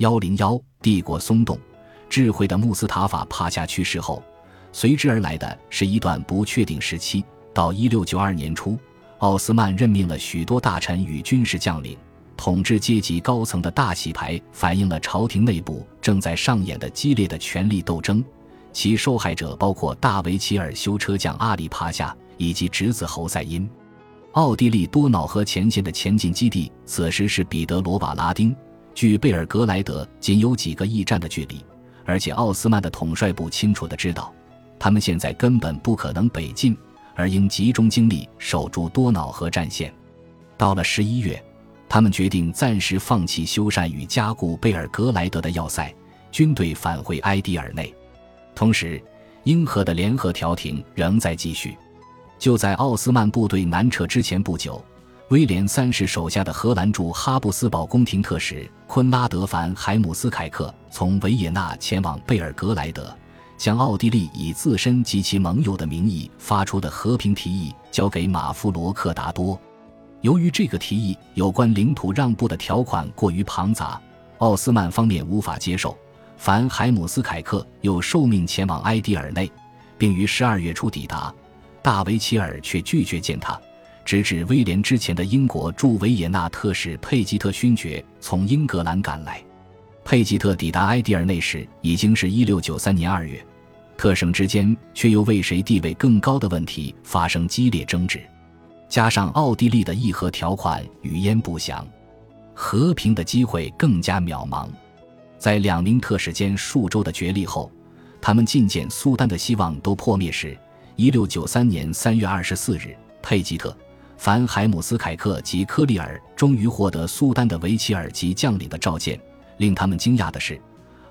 幺零幺，帝国松动，智慧的穆斯塔法帕夏去世后，随之而来的是一段不确定时期。到一六九二年初，奥斯曼任命了许多大臣与军事将领，统治阶级高层的大洗牌反映了朝廷内部正在上演的激烈的权力斗争。其受害者包括大维齐尔修车匠阿里帕夏以及侄子侯赛因。奥地利多瑙河前线的前进基地此时是彼得罗瓦拉丁，距贝尔格莱德仅有几个驿站的距离，而且奥斯曼的统帅部清楚地知道，他们现在根本不可能北进，而应集中精力守住多瑙河战线。到了十一月，他们决定暂时放弃修缮与加固贝尔格莱德的要塞，军队返回埃迪尔内。同时，英荷的联合调停仍在继续。就在奥斯曼部队南撤之前不久，威廉三世手下的荷兰驻哈布斯堡宫廷特使昆拉德·凡·海姆斯凯克从维也纳前往贝尔格莱德，将奥地利以自身及其盟友的名义发出的和平提议交给马夫罗克达多。由于这个提议有关领土让步的条款过于庞杂，奥斯曼方面无法接受。凡·海姆斯凯克又受命前往埃迪尔内，并于十二月初抵达。大维齐尔却拒绝见他，直至威廉之前的英国驻维也纳特使佩吉特勋爵从英格兰赶来。佩吉特抵达埃迪尔内时已经是一六九三年二月，特省之间却又为谁地位更高的问题发生激烈争执，加上奥地利的议和条款语焉不详，和平的机会更加渺茫。在两名特使间数周的角力后，他们觐见苏丹的希望都破灭时。一六九三年三月二十四日，佩吉特、凡海姆斯凯克及科利尔终于获得苏丹的维齐尔及将领的召见。令他们惊讶的是，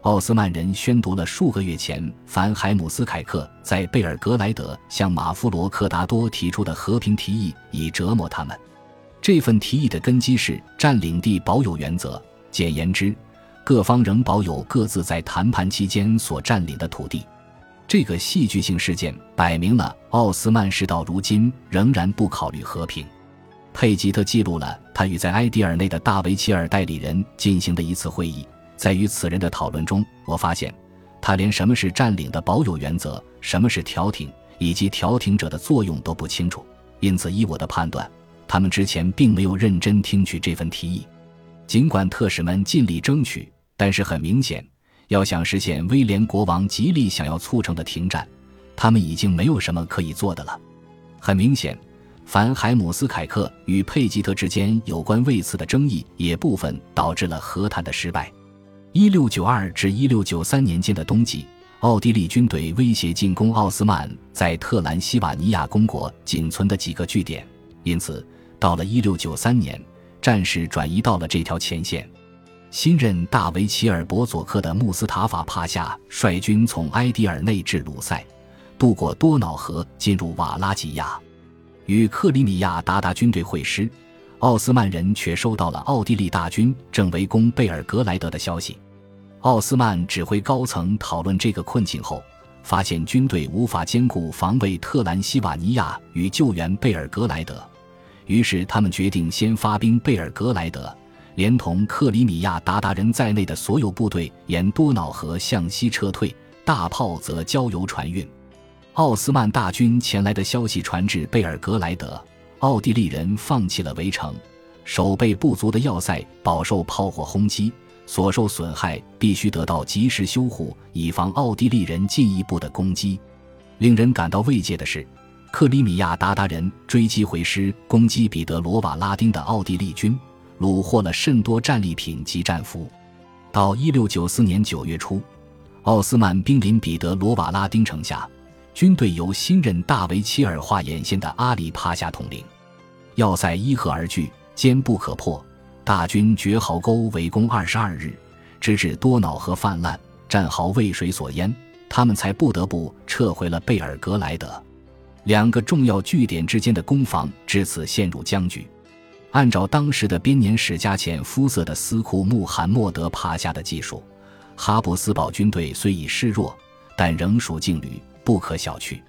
奥斯曼人宣读了数个月前凡海姆斯凯克在贝尔格莱德向马夫罗克达多提出的和平提议，以折磨他们。这份提议的根基是占领地保有原则，简言之，各方仍保有各自在谈判期间所占领的土地。这个戏剧性事件摆明了奥斯曼事到如今仍然不考虑和平。佩吉特记录了他与在埃迪尔内的大维齐尔代理人进行的一次会议，在与此人的讨论中，我发现他连什么是占领的保有原则、什么是调停以及调停者的作用都不清楚。因此，依我的判断，他们之前并没有认真听取这份提议。尽管特使们尽力争取，但是很明显。要想实现威廉国王极力想要促成的停战，他们已经没有什么可以做的了。很明显，凡海姆斯凯克与佩吉特之间有关位次的争议，也部分导致了和谈的失败。一六九二至一六九三年间的冬季，奥地利军队威胁进攻奥斯曼在特兰西瓦尼亚公国仅存的几个据点，因此到了一六九三年，战事转移到了这条前线。新任大维齐尔博佐克的穆斯塔法帕夏率军从埃迪尔内至鲁塞，渡过多瑙河，进入瓦拉吉亚，与克里米亚鞑靼军队会师。奥斯曼人却收到了奥地利大军正围攻贝尔格莱德的消息。奥斯曼指挥高层讨论这个困境后，发现军队无法兼顾防卫特兰西瓦尼亚与救援贝尔格莱德，于是他们决定先发兵贝尔格莱德。连同克里米亚鞑靼人在内的所有部队沿多瑙河向西撤退，大炮则交由船运。奥斯曼大军前来的消息传至贝尔格莱德，奥地利人放弃了围城，守备不足的要塞饱受炮火轰击，所受损害必须得到及时修护，以防奥地利人进一步的攻击。令人感到慰藉的是，克里米亚鞑靼人追击回师攻击彼得罗瓦拉丁的奥地利军。虏获了甚多战利品及战俘。到一六九四年九月初，奥斯曼兵临彼得罗瓦拉丁城下，军队由新任大维齐尔化眼线的阿里帕夏统领。要塞依河而据，坚不可破。大军绝壕沟围攻二十二日，直至多瑙河泛滥，战壕为水所淹，他们才不得不撤回了贝尔格莱德。两个重要据点之间的攻防至此陷入僵局。按照当时的编年史加浅肤色的斯库穆罕默德帕夏的技术，哈布斯堡军队虽已示弱，但仍属劲旅，不可小觑。